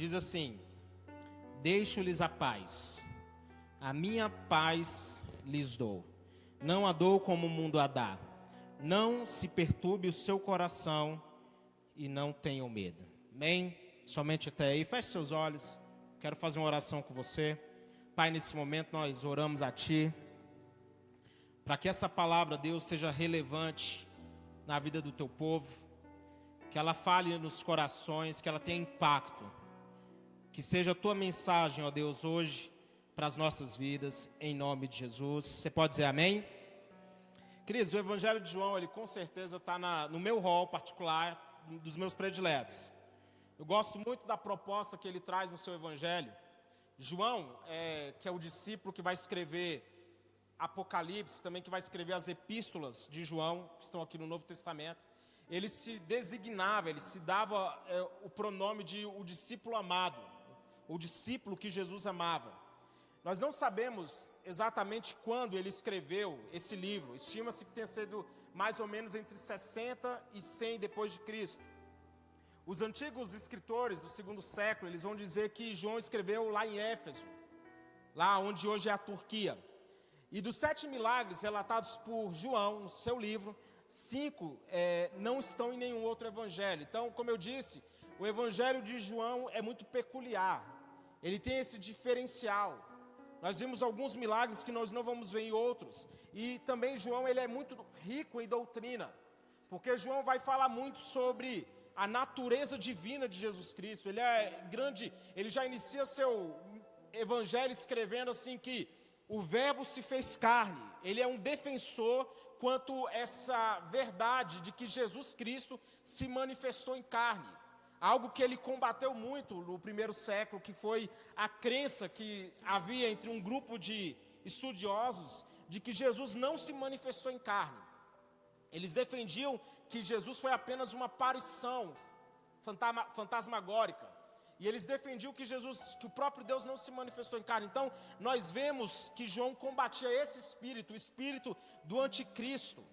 diz assim: Deixo-lhes a paz, a minha paz lhes dou. Não a dou como o mundo a dá. Não se perturbe o seu coração e não tenham medo. Amém? Somente até aí. Feche seus olhos. Quero fazer uma oração com você. Pai, nesse momento nós oramos a Ti. Para que essa palavra, Deus, seja relevante na vida do Teu povo. Que ela fale nos corações, que ela tenha impacto. Que seja a Tua mensagem, ó Deus, hoje para as nossas vidas, em nome de Jesus. Você pode dizer amém? Queridos, o Evangelho de João, ele com certeza está no meu rol particular, dos meus prediletos. Eu gosto muito da proposta que ele traz no seu Evangelho. João, é, que é o discípulo que vai escrever Apocalipse, também que vai escrever as epístolas de João, que estão aqui no Novo Testamento, ele se designava, ele se dava é, o pronome de o discípulo amado, o discípulo que Jesus amava. Nós não sabemos exatamente quando ele escreveu esse livro. Estima-se que tenha sido mais ou menos entre 60 e 100 depois de Cristo. Os antigos escritores do segundo século, eles vão dizer que João escreveu lá em Éfeso, lá onde hoje é a Turquia. E dos sete milagres relatados por João no seu livro, cinco é, não estão em nenhum outro evangelho. Então, como eu disse, o evangelho de João é muito peculiar. Ele tem esse diferencial. Nós vimos alguns milagres que nós não vamos ver em outros. E também João ele é muito rico em doutrina, porque João vai falar muito sobre a natureza divina de Jesus Cristo. Ele é grande, ele já inicia seu evangelho escrevendo assim que o verbo se fez carne. Ele é um defensor quanto essa verdade de que Jesus Cristo se manifestou em carne algo que ele combateu muito no primeiro século, que foi a crença que havia entre um grupo de estudiosos de que Jesus não se manifestou em carne. Eles defendiam que Jesus foi apenas uma aparição fantasmagórica. E eles defendiam que Jesus, que o próprio Deus não se manifestou em carne. Então, nós vemos que João combatia esse espírito, o espírito do anticristo.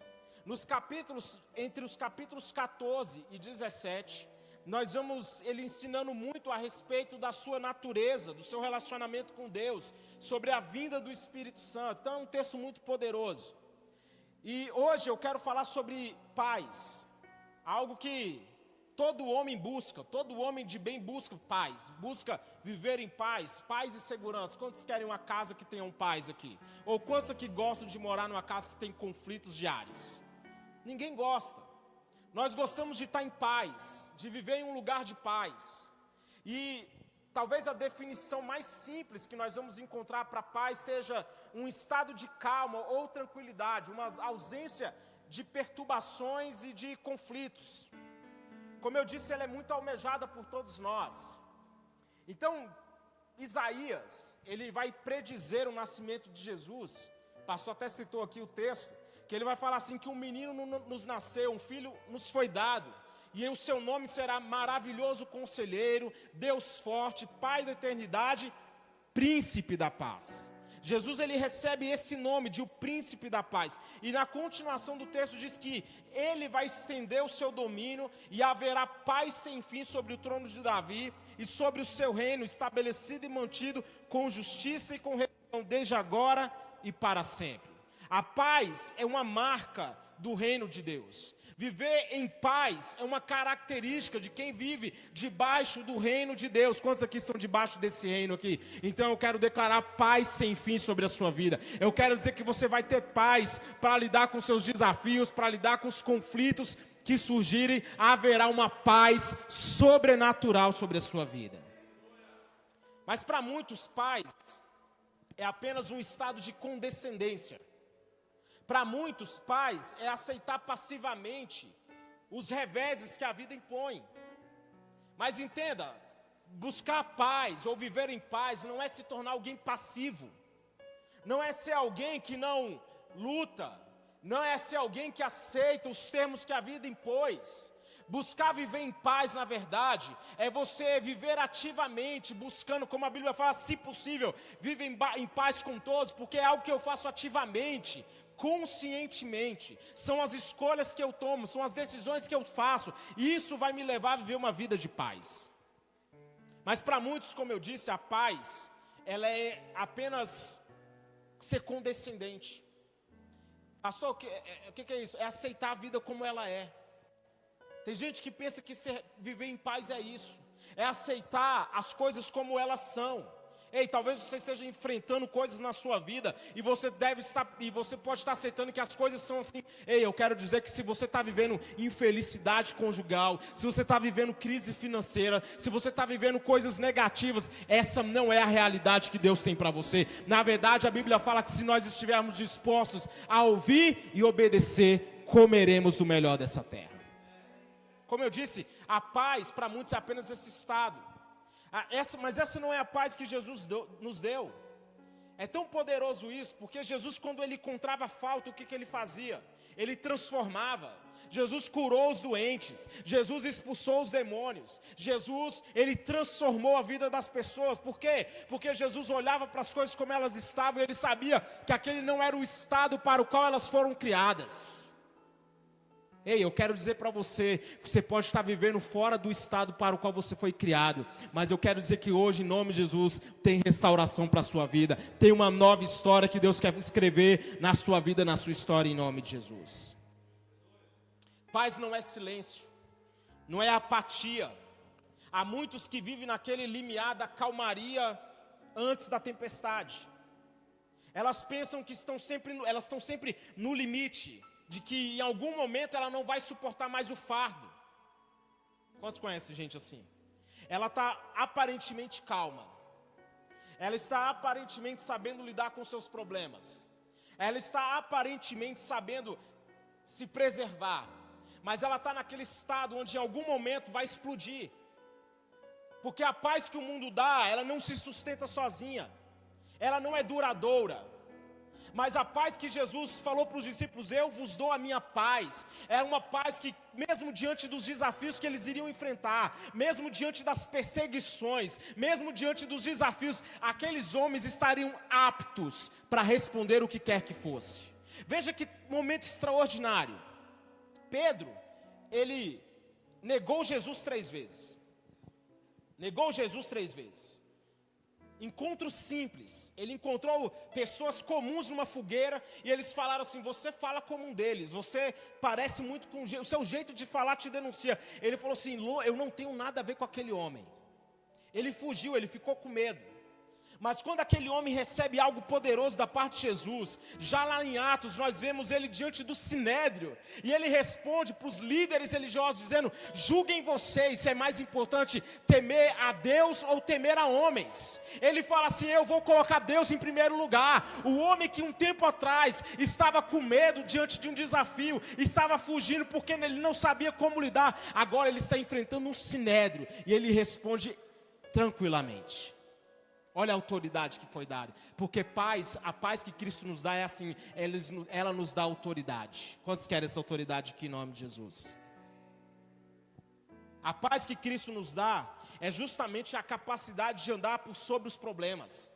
Nos capítulos, entre os capítulos 14 e 17, nós vamos ele ensinando muito a respeito da sua natureza, do seu relacionamento com Deus, sobre a vinda do Espírito Santo. Então é um texto muito poderoso. E hoje eu quero falar sobre paz, algo que todo homem busca, todo homem de bem busca paz, busca viver em paz, paz e segurança. Quantos querem uma casa que tenha paz aqui? Ou quantos aqui gostam de morar numa casa que tem conflitos diários? Ninguém gosta. Nós gostamos de estar em paz, de viver em um lugar de paz. E talvez a definição mais simples que nós vamos encontrar para paz seja um estado de calma ou tranquilidade, uma ausência de perturbações e de conflitos. Como eu disse, ela é muito almejada por todos nós. Então, Isaías, ele vai predizer o nascimento de Jesus. O pastor até citou aqui o texto que ele vai falar assim: que um menino nos nasceu, um filho nos foi dado, e o seu nome será maravilhoso conselheiro, Deus forte, Pai da eternidade, príncipe da paz. Jesus ele recebe esse nome de o príncipe da paz. E na continuação do texto diz que ele vai estender o seu domínio e haverá paz sem fim sobre o trono de Davi e sobre o seu reino estabelecido e mantido com justiça e com retidão desde agora e para sempre. A paz é uma marca do reino de Deus. Viver em paz é uma característica de quem vive debaixo do reino de Deus. Quantos aqui estão debaixo desse reino aqui? Então eu quero declarar paz sem fim sobre a sua vida. Eu quero dizer que você vai ter paz para lidar com seus desafios, para lidar com os conflitos que surgirem. Haverá uma paz sobrenatural sobre a sua vida. Mas para muitos pais é apenas um estado de condescendência. Para muitos pais é aceitar passivamente os reveses que a vida impõe. Mas entenda, buscar paz ou viver em paz não é se tornar alguém passivo. Não é ser alguém que não luta, não é ser alguém que aceita os termos que a vida impôs. Buscar viver em paz, na verdade, é você viver ativamente, buscando, como a Bíblia fala, se possível, vive em, em paz com todos, porque é algo que eu faço ativamente, conscientemente. São as escolhas que eu tomo, são as decisões que eu faço, e isso vai me levar a viver uma vida de paz. Mas para muitos, como eu disse, a paz, ela é apenas ser condescendente. Pastor, o que, é, é, o que é isso? É aceitar a vida como ela é. Tem gente que pensa que ser, viver em paz é isso, é aceitar as coisas como elas são. Ei, talvez você esteja enfrentando coisas na sua vida e você deve estar e você pode estar aceitando que as coisas são assim. Ei, eu quero dizer que se você está vivendo infelicidade conjugal, se você está vivendo crise financeira, se você está vivendo coisas negativas, essa não é a realidade que Deus tem para você. Na verdade, a Bíblia fala que se nós estivermos dispostos a ouvir e obedecer, comeremos do melhor dessa terra. Como eu disse, a paz para muitos é apenas esse estado. Ah, essa, mas essa não é a paz que Jesus deu, nos deu. É tão poderoso isso, porque Jesus, quando ele encontrava falta, o que, que ele fazia? Ele transformava. Jesus curou os doentes, Jesus expulsou os demônios, Jesus, ele transformou a vida das pessoas, por quê? Porque Jesus olhava para as coisas como elas estavam e ele sabia que aquele não era o estado para o qual elas foram criadas. Ei, eu quero dizer para você, você pode estar vivendo fora do estado para o qual você foi criado, mas eu quero dizer que hoje, em nome de Jesus, tem restauração para a sua vida, tem uma nova história que Deus quer escrever na sua vida, na sua história, em nome de Jesus. Paz não é silêncio, não é apatia. Há muitos que vivem naquele limiar da calmaria antes da tempestade. Elas pensam que estão sempre, elas estão sempre no limite de que em algum momento ela não vai suportar mais o fardo. Quantos conhecem gente assim? Ela está aparentemente calma. Ela está aparentemente sabendo lidar com seus problemas. Ela está aparentemente sabendo se preservar. Mas ela está naquele estado onde em algum momento vai explodir. Porque a paz que o mundo dá, ela não se sustenta sozinha. Ela não é duradoura. Mas a paz que Jesus falou para os discípulos, eu vos dou a minha paz, era uma paz que, mesmo diante dos desafios que eles iriam enfrentar, mesmo diante das perseguições, mesmo diante dos desafios, aqueles homens estariam aptos para responder o que quer que fosse. Veja que momento extraordinário. Pedro, ele negou Jesus três vezes. Negou Jesus três vezes. Encontro simples. Ele encontrou pessoas comuns numa fogueira e eles falaram assim: Você fala como um deles, você parece muito com o seu jeito de falar te denuncia. Ele falou assim: Eu não tenho nada a ver com aquele homem. Ele fugiu, ele ficou com medo. Mas quando aquele homem recebe algo poderoso da parte de Jesus, já lá em Atos nós vemos ele diante do sinédrio, e ele responde para os líderes religiosos dizendo: "Julguem vocês se é mais importante temer a Deus ou temer a homens". Ele fala assim: "Eu vou colocar Deus em primeiro lugar". O homem que um tempo atrás estava com medo diante de um desafio, estava fugindo porque ele não sabia como lidar, agora ele está enfrentando um sinédrio e ele responde tranquilamente. Olha a autoridade que foi dada. Porque paz, a paz que Cristo nos dá é assim, ela nos dá autoridade. Quantos querem essa autoridade aqui em nome de Jesus? A paz que Cristo nos dá é justamente a capacidade de andar por sobre os problemas.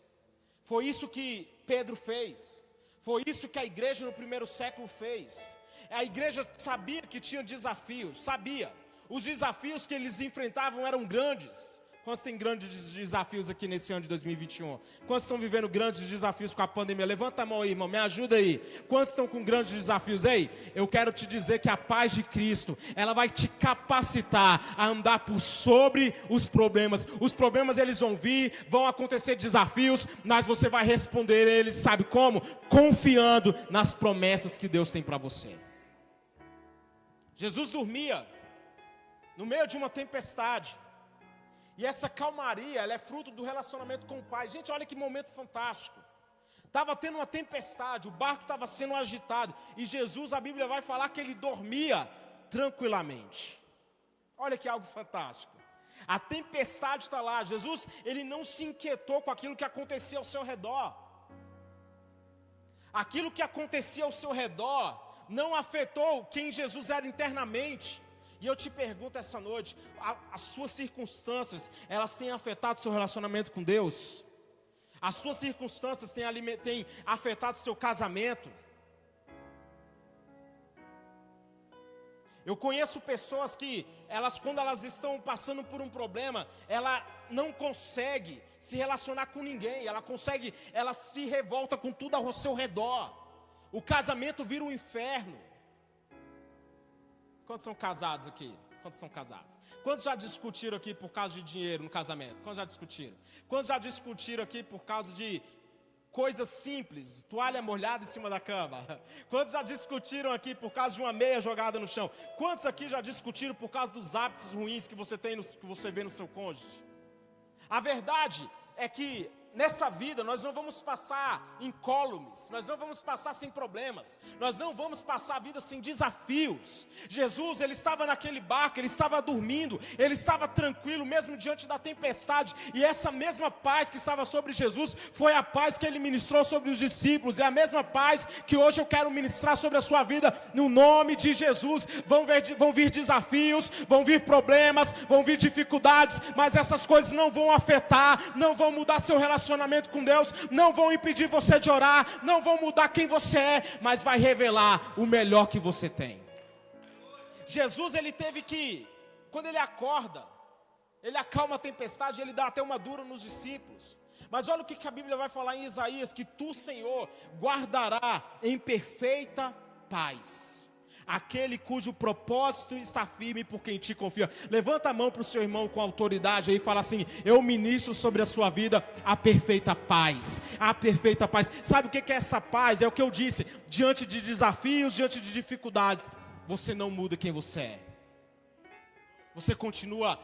Foi isso que Pedro fez. Foi isso que a igreja no primeiro século fez. A igreja sabia que tinha desafios, sabia. Os desafios que eles enfrentavam eram grandes. Quantos têm grandes desafios aqui nesse ano de 2021? Quantos estão vivendo grandes desafios com a pandemia? Levanta a mão aí, irmão, me ajuda aí. Quantos estão com grandes desafios? Ei, eu quero te dizer que a paz de Cristo, ela vai te capacitar a andar por sobre os problemas. Os problemas eles vão vir, vão acontecer desafios, mas você vai responder eles, sabe como? Confiando nas promessas que Deus tem para você. Jesus dormia no meio de uma tempestade. E essa calmaria, ela é fruto do relacionamento com o Pai. Gente, olha que momento fantástico. Estava tendo uma tempestade, o barco estava sendo agitado. E Jesus, a Bíblia vai falar que ele dormia tranquilamente. Olha que algo fantástico. A tempestade está lá. Jesus, ele não se inquietou com aquilo que acontecia ao seu redor. Aquilo que acontecia ao seu redor não afetou quem Jesus era internamente. E eu te pergunto essa noite, a, as suas circunstâncias, elas têm afetado seu relacionamento com Deus? As suas circunstâncias têm, têm afetado seu casamento? Eu conheço pessoas que elas quando elas estão passando por um problema, ela não consegue se relacionar com ninguém, ela consegue, ela se revolta com tudo ao seu redor. O casamento vira um inferno. Quantos são casados aqui? Quantos são casados? Quantos já discutiram aqui por causa de dinheiro no casamento? Quantos já discutiram? Quantos já discutiram aqui por causa de coisas simples, toalha molhada em cima da cama? Quantos já discutiram aqui por causa de uma meia jogada no chão? Quantos aqui já discutiram por causa dos hábitos ruins que você tem, no, que você vê no seu cônjuge? A verdade é que nessa vida nós não vamos passar incólumes, nós não vamos passar sem problemas, nós não vamos passar a vida sem desafios. Jesus, ele estava naquele barco, ele estava dormindo, ele estava tranquilo mesmo diante da tempestade, e essa mesma paz que estava sobre Jesus foi a paz que ele ministrou sobre os discípulos, é a mesma paz que hoje eu quero ministrar sobre a sua vida no nome de Jesus. Vão, ver, vão vir desafios, vão vir problemas, vão vir dificuldades, mas essas coisas não vão afetar, não vão mudar seu relacionamento relacionamento com Deus não vão impedir você de orar, não vão mudar quem você é, mas vai revelar o melhor que você tem. Jesus ele teve que, quando ele acorda, ele acalma a tempestade, ele dá até uma dura nos discípulos. Mas olha o que a Bíblia vai falar em Isaías: que tu, Senhor, guardará em perfeita paz aquele cujo propósito está firme por quem te confia. Levanta a mão para o seu irmão com autoridade aí e fala assim: Eu ministro sobre a sua vida a perfeita paz. A perfeita paz. Sabe o que é essa paz? É o que eu disse: diante de desafios, diante de dificuldades, você não muda quem você é. Você continua,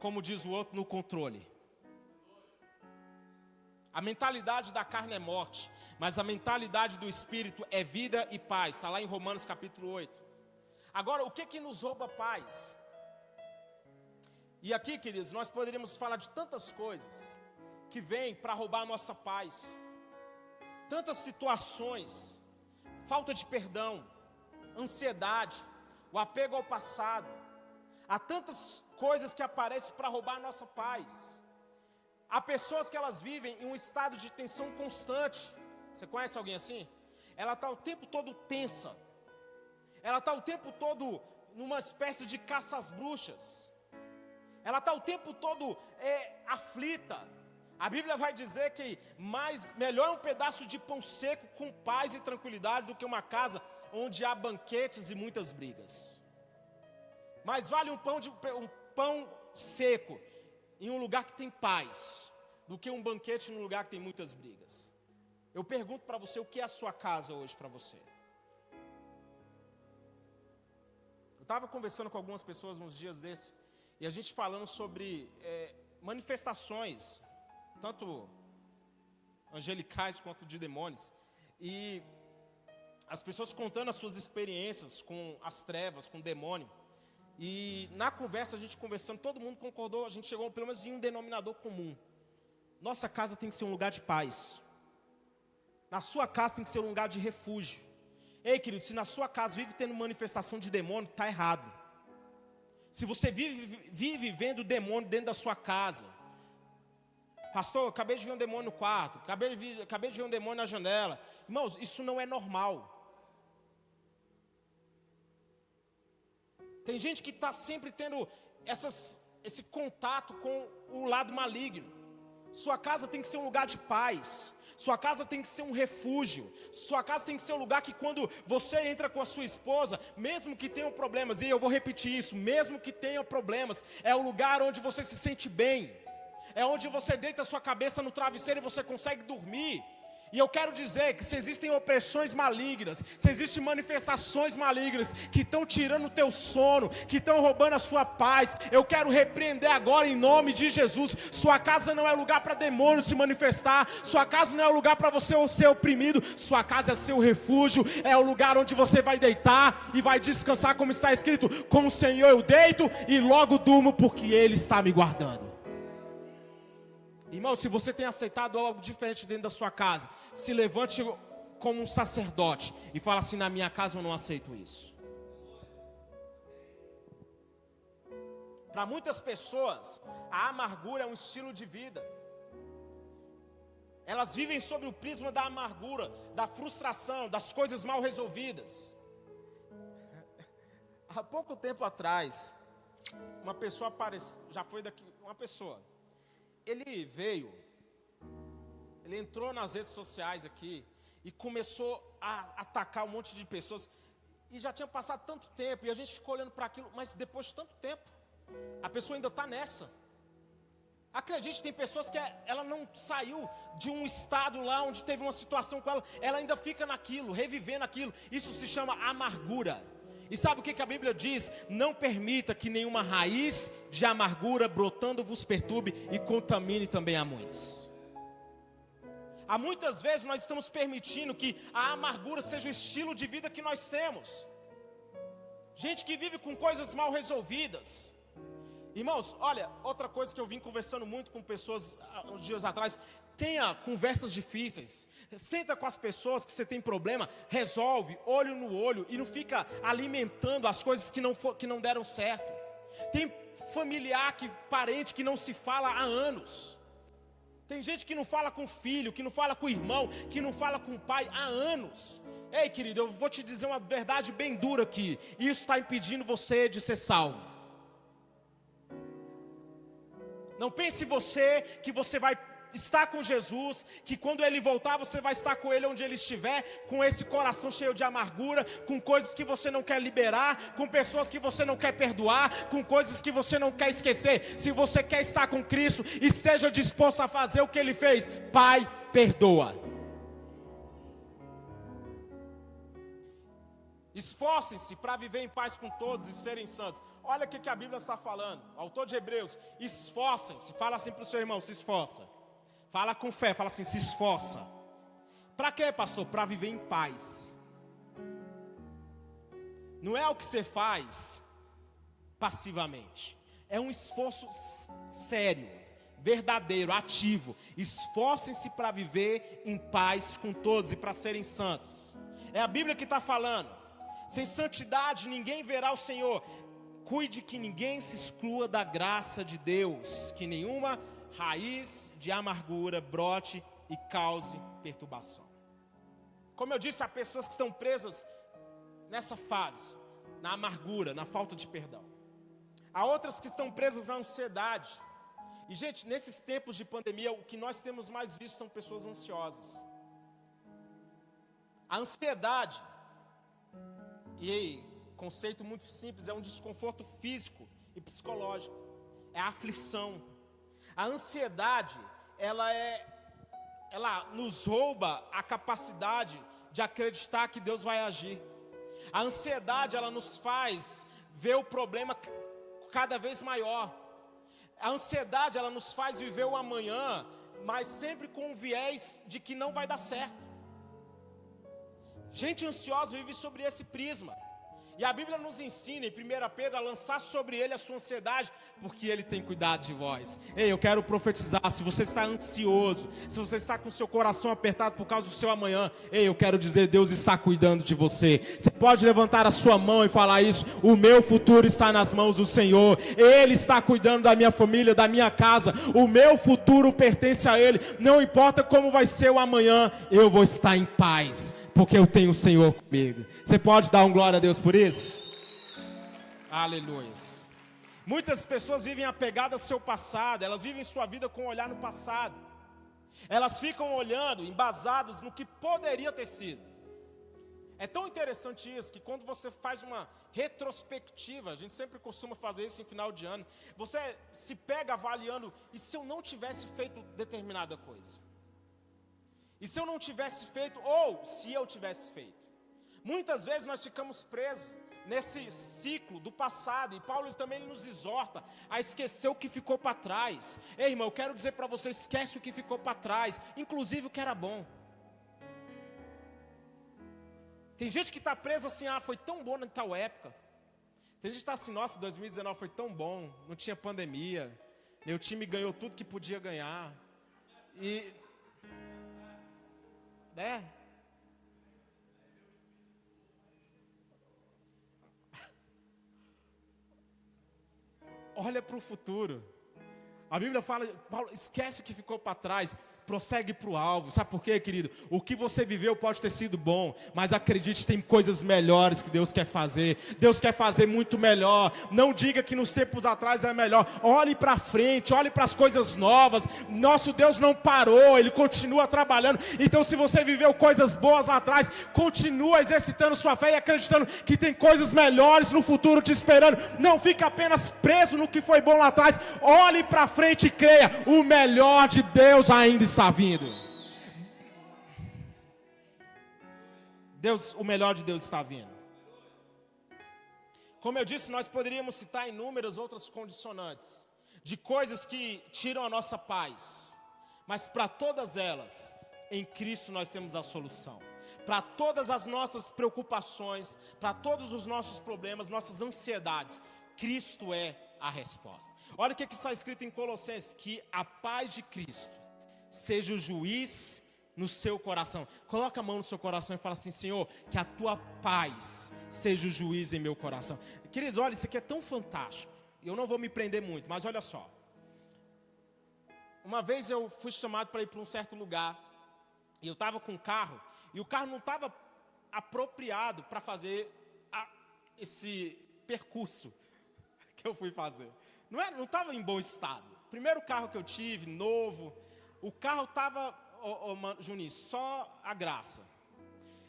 como diz o outro, no controle. A mentalidade da carne é morte, mas a mentalidade do espírito é vida e paz. Está lá em Romanos capítulo 8. Agora, o que que nos rouba paz? E aqui, queridos, nós poderíamos falar de tantas coisas que vêm para roubar a nossa paz. Tantas situações, falta de perdão, ansiedade, o apego ao passado. Há tantas coisas que aparecem para roubar a nossa paz. Há pessoas que elas vivem em um estado de tensão constante. Você conhece alguém assim? Ela está o tempo todo tensa ela está o tempo todo numa espécie de caça às bruxas, ela está o tempo todo é, aflita. A Bíblia vai dizer que mais melhor é um pedaço de pão seco com paz e tranquilidade do que uma casa onde há banquetes e muitas brigas. Mais vale um pão, de, um pão seco em um lugar que tem paz do que um banquete num lugar que tem muitas brigas. Eu pergunto para você o que é a sua casa hoje para você? estava conversando com algumas pessoas nos dias desses, e a gente falando sobre é, manifestações, tanto angelicais quanto de demônios, e as pessoas contando as suas experiências com as trevas, com o demônio. E na conversa, a gente conversando, todo mundo concordou, a gente chegou pelo menos em um denominador comum. Nossa casa tem que ser um lugar de paz. Na sua casa tem que ser um lugar de refúgio. Ei, querido, se na sua casa vive tendo manifestação de demônio, está errado. Se você vive, vive vendo demônio dentro da sua casa, pastor, acabei de ver um demônio no quarto, acabei de, ver, acabei de ver um demônio na janela. Irmãos, isso não é normal. Tem gente que está sempre tendo essas, esse contato com o lado maligno. Sua casa tem que ser um lugar de paz. Sua casa tem que ser um refúgio. Sua casa tem que ser um lugar que quando você entra com a sua esposa, mesmo que tenham problemas, e eu vou repetir isso, mesmo que tenham problemas, é o lugar onde você se sente bem. É onde você deita sua cabeça no travesseiro e você consegue dormir. E eu quero dizer que se existem opressões malignas, se existem manifestações malignas que estão tirando o teu sono, que estão roubando a sua paz, eu quero repreender agora em nome de Jesus. Sua casa não é lugar para demônio se manifestar, sua casa não é lugar para você ser oprimido, sua casa é seu refúgio, é o lugar onde você vai deitar e vai descansar, como está escrito: com o Senhor eu deito e logo durmo, porque Ele está me guardando. Irmão, se você tem aceitado algo diferente dentro da sua casa, se levante como um sacerdote e fala assim: na minha casa eu não aceito isso. Para muitas pessoas, a amargura é um estilo de vida. Elas vivem sob o prisma da amargura, da frustração, das coisas mal resolvidas. Há pouco tempo atrás, uma pessoa apareceu, já foi daqui, uma pessoa. Ele veio, ele entrou nas redes sociais aqui e começou a atacar um monte de pessoas. E já tinha passado tanto tempo, e a gente ficou olhando para aquilo, mas depois de tanto tempo, a pessoa ainda está nessa. Acredite, tem pessoas que é, ela não saiu de um estado lá onde teve uma situação com ela, ela ainda fica naquilo, revivendo aquilo. Isso se chama amargura. E sabe o que, a Bíblia diz? Não permita que nenhuma raiz de amargura brotando vos perturbe e contamine também a muitos. Há muitas vezes nós estamos permitindo que a amargura seja o estilo de vida que nós temos. Gente que vive com coisas mal resolvidas. Irmãos, olha, outra coisa que eu vim conversando muito com pessoas ah, uns dias atrás, tenha conversas difíceis. Senta com as pessoas que você tem problema, resolve, olho no olho e não fica alimentando as coisas que não, for, que não deram certo. Tem familiar, que, parente que não se fala há anos. Tem gente que não fala com filho, que não fala com irmão, que não fala com pai há anos. Ei, querido, eu vou te dizer uma verdade bem dura aqui. Isso está impedindo você de ser salvo. Não pense você que você vai estar com Jesus, que quando ele voltar você vai estar com ele onde ele estiver, com esse coração cheio de amargura, com coisas que você não quer liberar, com pessoas que você não quer perdoar, com coisas que você não quer esquecer. Se você quer estar com Cristo, esteja disposto a fazer o que ele fez. Pai, perdoa. Esforcem-se para viver em paz com todos e serem santos. Olha o que a Bíblia está falando. O autor de Hebreus, esforcem-se. Fala assim para o seu irmão: se esforça. Fala com fé, fala assim, se esforça. Para quê, pastor? Para viver em paz. Não é o que você faz passivamente. É um esforço sério, verdadeiro, ativo. Esforcem-se para viver em paz com todos e para serem santos. É a Bíblia que está falando. Sem santidade ninguém verá o Senhor. Cuide que ninguém se exclua da graça de Deus, que nenhuma raiz de amargura brote e cause perturbação. Como eu disse, há pessoas que estão presas nessa fase, na amargura, na falta de perdão. Há outras que estão presas na ansiedade. E, gente, nesses tempos de pandemia, o que nós temos mais visto são pessoas ansiosas. A ansiedade, e conceito muito simples, é um desconforto físico e psicológico, é a aflição a ansiedade, ela é ela nos rouba a capacidade de acreditar que Deus vai agir. A ansiedade, ela nos faz ver o problema cada vez maior. A ansiedade, ela nos faz viver o amanhã, mas sempre com o viés de que não vai dar certo. Gente ansiosa vive sobre esse prisma. E a Bíblia nos ensina em 1 Pedro a lançar sobre ele a sua ansiedade, porque ele tem cuidado de vós. Ei, eu quero profetizar: se você está ansioso, se você está com seu coração apertado por causa do seu amanhã, ei, eu quero dizer: Deus está cuidando de você. Você pode levantar a sua mão e falar isso: o meu futuro está nas mãos do Senhor, Ele está cuidando da minha família, da minha casa, o meu futuro pertence a Ele. Não importa como vai ser o amanhã, eu vou estar em paz porque eu tenho o Senhor comigo. Você pode dar um glória a Deus por isso? Aleluia. Muitas pessoas vivem apegadas ao seu passado, elas vivem sua vida com um olhar no passado. Elas ficam olhando, embasadas no que poderia ter sido. É tão interessante isso que quando você faz uma retrospectiva, a gente sempre costuma fazer isso em final de ano, você se pega avaliando, e se eu não tivesse feito determinada coisa? E se eu não tivesse feito, ou se eu tivesse feito? Muitas vezes nós ficamos presos nesse ciclo do passado, e Paulo também nos exorta a esquecer o que ficou para trás. Ei, irmão, eu quero dizer para você: esquece o que ficou para trás, inclusive o que era bom. Tem gente que está presa assim, ah, foi tão bom na tal época. Tem gente que está assim, nossa, 2019 foi tão bom, não tinha pandemia, meu time ganhou tudo que podia ganhar. E né? Olha para o futuro. A Bíblia fala, Paulo, esquece o que ficou para trás. Prossegue para o alvo. Sabe por quê, querido? O que você viveu pode ter sido bom, mas acredite, tem coisas melhores que Deus quer fazer. Deus quer fazer muito melhor. Não diga que nos tempos atrás é melhor. Olhe para frente, olhe para as coisas novas. Nosso Deus não parou, Ele continua trabalhando. Então, se você viveu coisas boas lá atrás, continua exercitando sua fé e acreditando que tem coisas melhores no futuro te esperando. Não fique apenas preso no que foi bom lá atrás. Olhe para frente e creia: o melhor de Deus ainda está vindo. Deus, o melhor de Deus está vindo. Como eu disse, nós poderíamos citar inúmeras outras condicionantes de coisas que tiram a nossa paz, mas para todas elas, em Cristo nós temos a solução. Para todas as nossas preocupações, para todos os nossos problemas, nossas ansiedades, Cristo é a resposta. Olha o que está escrito em Colossenses: que a paz de Cristo seja o juiz no seu coração. Coloca a mão no seu coração e fala assim: Senhor, que a tua paz seja o juiz em meu coração. Queridos, olha, isso aqui é tão fantástico. Eu não vou me prender muito, mas olha só. Uma vez eu fui chamado para ir para um certo lugar, e eu estava com um carro, e o carro não estava apropriado para fazer a, esse percurso que eu fui fazer. Não estava não em bom estado. Primeiro carro que eu tive, novo, o carro estava, oh, oh, Juninho, só a graça.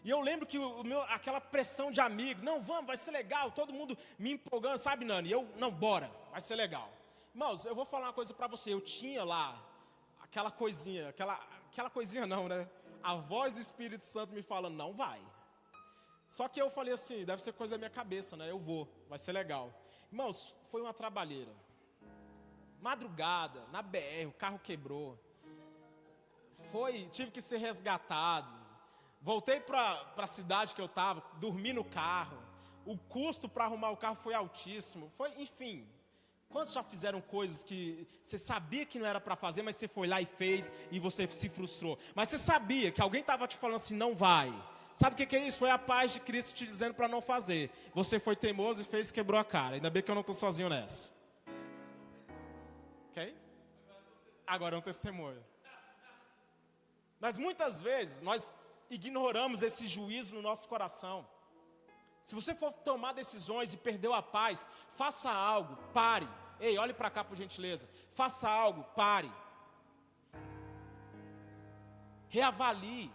E eu lembro que o meu, aquela pressão de amigo, não, vamos, vai ser legal, todo mundo me empolgando, sabe, Nani? Eu, não, bora, vai ser legal. Irmãos, eu vou falar uma coisa para você, eu tinha lá aquela coisinha, aquela, aquela coisinha não, né? A voz do Espírito Santo me falando, não vai. Só que eu falei assim, deve ser coisa da minha cabeça, né? Eu vou, vai ser legal. Irmãos, foi uma trabalheira. Madrugada, na BR, o carro quebrou. Foi, tive que ser resgatado. Voltei para a cidade que eu estava, dormi no carro. O custo para arrumar o carro foi altíssimo. Foi, enfim. Quantos já fizeram coisas que você sabia que não era para fazer, mas você foi lá e fez e você se frustrou? Mas você sabia que alguém estava te falando assim, não vai. Sabe o que, que é isso? Foi a paz de Cristo te dizendo para não fazer. Você foi teimoso e fez e quebrou a cara. Ainda bem que eu não estou sozinho nessa. Ok? Agora é um testemunho. Mas muitas vezes nós ignoramos esse juízo no nosso coração. Se você for tomar decisões e perdeu a paz, faça algo, pare. Ei, olhe para cá por gentileza. Faça algo, pare. Reavalie.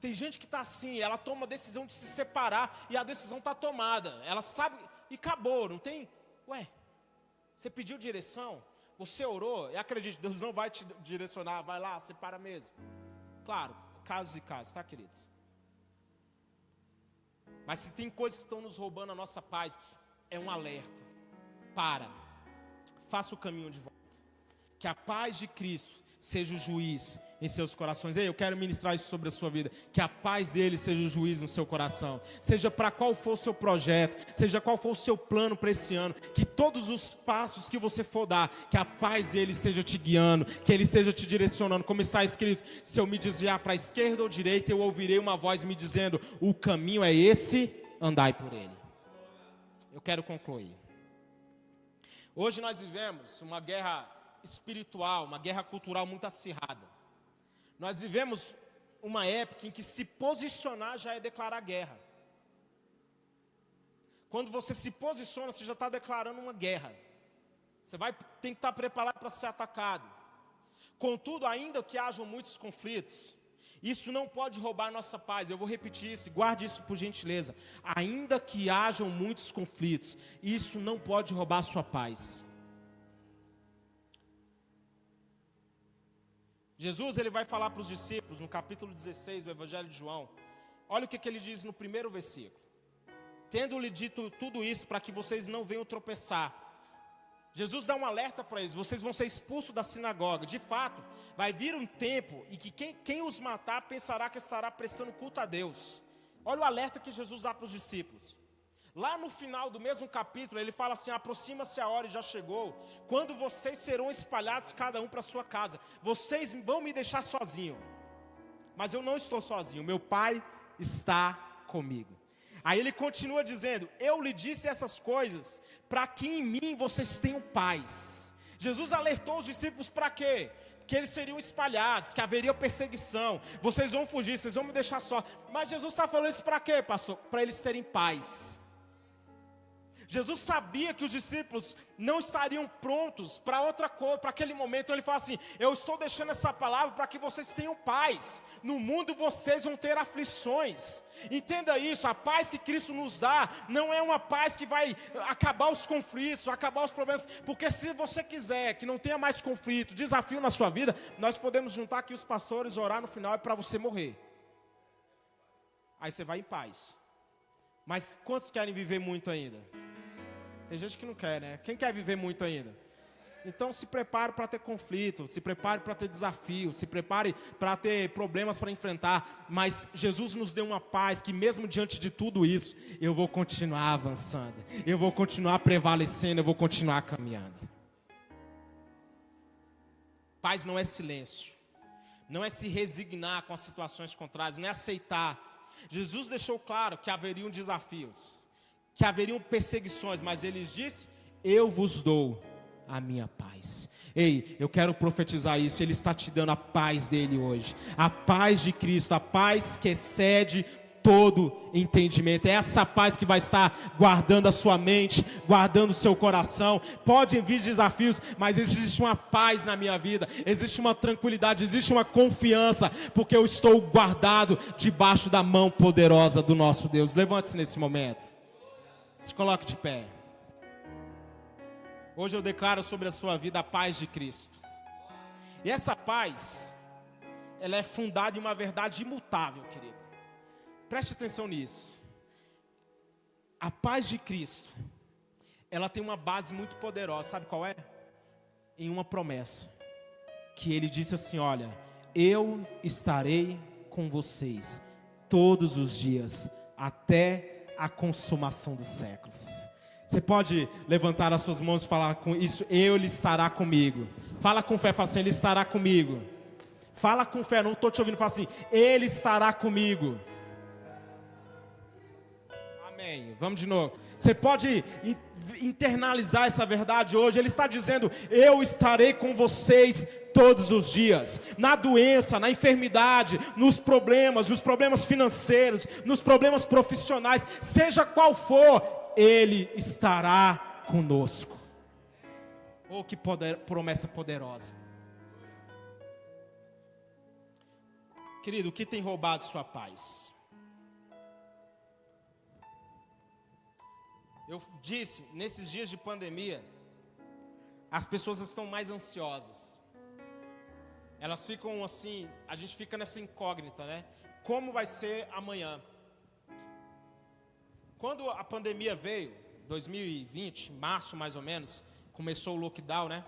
Tem gente que está assim, ela toma a decisão de se separar e a decisão está tomada. Ela sabe e acabou, não tem? Ué, você pediu direção, você orou, e acredite, Deus não vai te direcionar, vai lá, separa mesmo. Claro, casos e casos, tá, queridos? Mas se tem coisas que estão nos roubando a nossa paz, é um alerta. Para, faça o caminho de volta. Que a paz de Cristo seja o juiz em seus corações. Ei, eu quero ministrar isso sobre a sua vida. Que a paz dele seja o juiz no seu coração. Seja para qual for o seu projeto, seja qual for o seu plano para esse ano, que todos os passos que você for dar, que a paz dele esteja te guiando, que ele esteja te direcionando, como está escrito: se eu me desviar para a esquerda ou direita, eu ouvirei uma voz me dizendo: o caminho é esse, andai por ele. Eu quero concluir. Hoje nós vivemos uma guerra espiritual, uma guerra cultural muito acirrada. Nós vivemos uma época em que se posicionar já é declarar guerra. Quando você se posiciona, você já está declarando uma guerra. Você vai tem que estar preparado para ser atacado. Contudo, ainda que hajam muitos conflitos, isso não pode roubar nossa paz. Eu vou repetir isso, guarde isso por gentileza. Ainda que hajam muitos conflitos, isso não pode roubar sua paz. Jesus ele vai falar para os discípulos no capítulo 16 do Evangelho de João. Olha o que, que ele diz no primeiro versículo. Tendo-lhe dito tudo isso para que vocês não venham tropeçar. Jesus dá um alerta para eles: vocês vão ser expulsos da sinagoga. De fato, vai vir um tempo e que quem, quem os matar pensará que estará prestando culto a Deus. Olha o alerta que Jesus dá para os discípulos. Lá no final do mesmo capítulo, ele fala assim: aproxima-se a hora e já chegou, quando vocês serão espalhados cada um para sua casa. Vocês vão me deixar sozinho, mas eu não estou sozinho, meu pai está comigo. Aí ele continua dizendo: Eu lhe disse essas coisas para que em mim vocês tenham paz. Jesus alertou os discípulos para quê? Que eles seriam espalhados, que haveria perseguição. Vocês vão fugir, vocês vão me deixar só. Mas Jesus está falando isso para quê, pastor? Para eles terem paz. Jesus sabia que os discípulos não estariam prontos para outra coisa, para aquele momento. Então ele fala assim: Eu estou deixando essa palavra para que vocês tenham paz. No mundo vocês vão ter aflições. Entenda isso: a paz que Cristo nos dá não é uma paz que vai acabar os conflitos, acabar os problemas. Porque se você quiser que não tenha mais conflito, desafio na sua vida, nós podemos juntar aqui os pastores, orar no final é para você morrer. Aí você vai em paz. Mas quantos querem viver muito ainda? Tem gente que não quer, né? Quem quer viver muito ainda? Então se prepare para ter conflito, se prepare para ter desafio, se prepare para ter problemas para enfrentar. Mas Jesus nos deu uma paz que, mesmo diante de tudo isso, eu vou continuar avançando, eu vou continuar prevalecendo, eu vou continuar caminhando. Paz não é silêncio, não é se resignar com as situações contrárias, não é aceitar. Jesus deixou claro que haveriam desafios que haveriam perseguições, mas ele disse: Eu vos dou a minha paz. Ei, eu quero profetizar isso. Ele está te dando a paz dele hoje, a paz de Cristo, a paz que excede todo entendimento. É essa paz que vai estar guardando a sua mente, guardando o seu coração. Pode vir desafios, mas existe uma paz na minha vida, existe uma tranquilidade, existe uma confiança, porque eu estou guardado debaixo da mão poderosa do nosso Deus. Levante-se nesse momento. Se coloque de pé. Hoje eu declaro sobre a sua vida a paz de Cristo. E essa paz, ela é fundada em uma verdade imutável, querido. Preste atenção nisso. A paz de Cristo, ela tem uma base muito poderosa, sabe qual é? Em uma promessa. Que ele disse assim: Olha, eu estarei com vocês todos os dias, até a consumação dos séculos. Você pode levantar as suas mãos e falar com isso, eu ele estará comigo. Fala com fé, fala assim, ele estará comigo. Fala com fé, não estou te ouvindo, fala assim, ele estará comigo. Amém. Vamos de novo. Você pode internalizar essa verdade hoje. Ele está dizendo: Eu estarei com vocês todos os dias, na doença, na enfermidade, nos problemas, nos problemas financeiros, nos problemas profissionais, seja qual for, Ele estará conosco. Oh, que poder, promessa poderosa. Querido, o que tem roubado sua paz? Eu disse, nesses dias de pandemia, as pessoas estão mais ansiosas. Elas ficam assim, a gente fica nessa incógnita, né? Como vai ser amanhã? Quando a pandemia veio, 2020, março mais ou menos, começou o lockdown, né?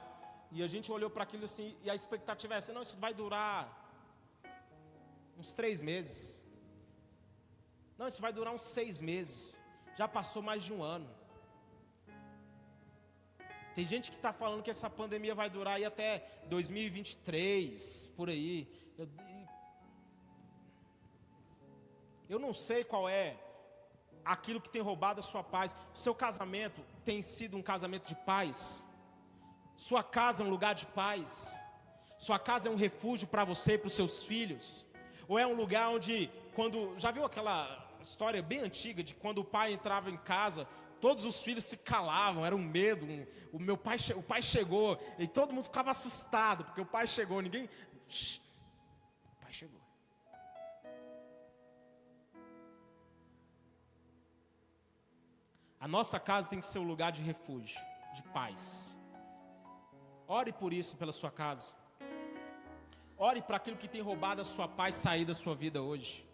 E a gente olhou para aquilo assim, e a expectativa é assim, não, isso vai durar uns três meses. Não, isso vai durar uns seis meses. Já passou mais de um ano. Tem gente que está falando que essa pandemia vai durar aí até 2023, por aí. Eu, eu não sei qual é aquilo que tem roubado a sua paz. Seu casamento tem sido um casamento de paz? Sua casa é um lugar de paz? Sua casa é um refúgio para você e para os seus filhos? Ou é um lugar onde, quando. Já viu aquela história bem antiga de quando o pai entrava em casa, todos os filhos se calavam, era um medo. Um, o meu pai, o pai chegou e todo mundo ficava assustado porque o pai chegou. Ninguém, Shhh, o pai chegou. A nossa casa tem que ser um lugar de refúgio, de paz. Ore por isso pela sua casa. Ore para aquilo que tem roubado a sua paz sair da sua vida hoje.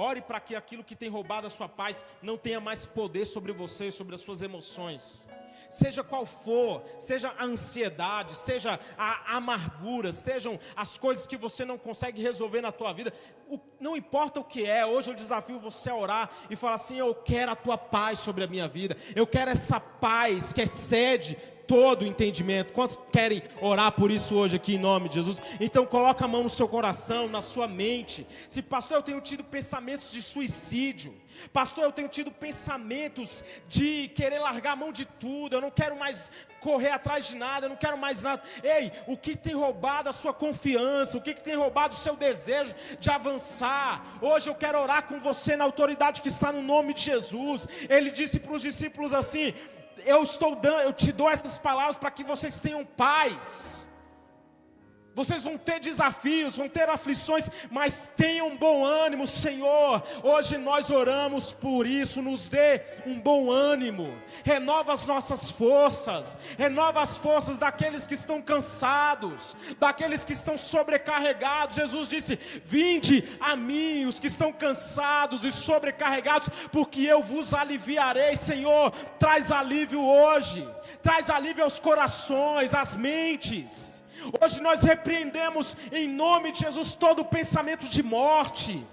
Ore para que aquilo que tem roubado a sua paz não tenha mais poder sobre você, sobre as suas emoções. Seja qual for, seja a ansiedade, seja a amargura, sejam as coisas que você não consegue resolver na tua vida, o, não importa o que é, hoje eu desafio você a orar e falar assim: Eu quero a tua paz sobre a minha vida, eu quero essa paz que excede todo entendimento. Quantos querem orar por isso hoje aqui em nome de Jesus? Então coloca a mão no seu coração, na sua mente. Se pastor, eu tenho tido pensamentos de suicídio. Pastor, eu tenho tido pensamentos de querer largar a mão de tudo. Eu não quero mais correr atrás de nada, eu não quero mais nada. Ei, o que tem roubado a sua confiança, o que tem roubado o seu desejo de avançar? Hoje eu quero orar com você na autoridade que está no nome de Jesus. Ele disse para os discípulos assim: Eu estou dando, eu te dou essas palavras para que vocês tenham paz. Vocês vão ter desafios, vão ter aflições, mas tenham bom ânimo, Senhor. Hoje nós oramos por isso, nos dê um bom ânimo. Renova as nossas forças, renova as forças daqueles que estão cansados, daqueles que estão sobrecarregados. Jesus disse: "Vinde a mim, os que estão cansados e sobrecarregados, porque eu vos aliviarei". Senhor, traz alívio hoje. Traz alívio aos corações, às mentes. Hoje nós repreendemos em nome de Jesus todo pensamento de morte.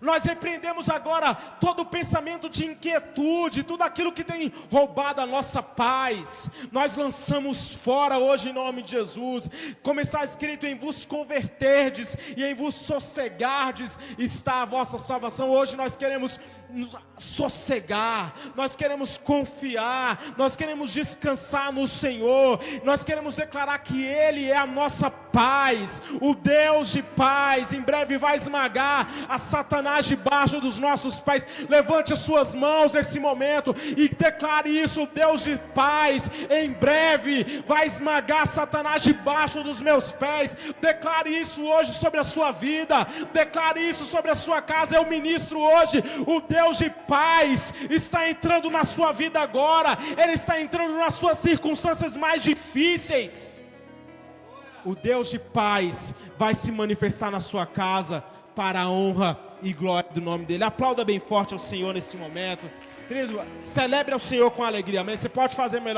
Nós repreendemos agora todo pensamento de inquietude, tudo aquilo que tem roubado a nossa paz. Nós lançamos fora hoje em nome de Jesus. Como está escrito em vos converterdes e em vos sossegardes está a vossa salvação. Hoje nós queremos nos sossegar, nós queremos confiar, nós queremos descansar no Senhor, nós queremos declarar que Ele é a nossa paz, o Deus de paz, em breve vai esmagar a Satanás debaixo dos nossos pés. Levante as suas mãos nesse momento e declare isso: Deus de paz, em breve vai esmagar Satanás debaixo dos meus pés. Declare isso hoje sobre a sua vida, declare isso sobre a sua casa. Eu ministro hoje o Deus Deus de paz está entrando na sua vida agora, Ele está entrando nas suas circunstâncias mais difíceis. O Deus de paz vai se manifestar na sua casa para a honra e glória do nome dEle. Aplauda bem forte ao Senhor nesse momento. Querido, celebre ao Senhor com alegria. Amém? Você pode fazer melhor.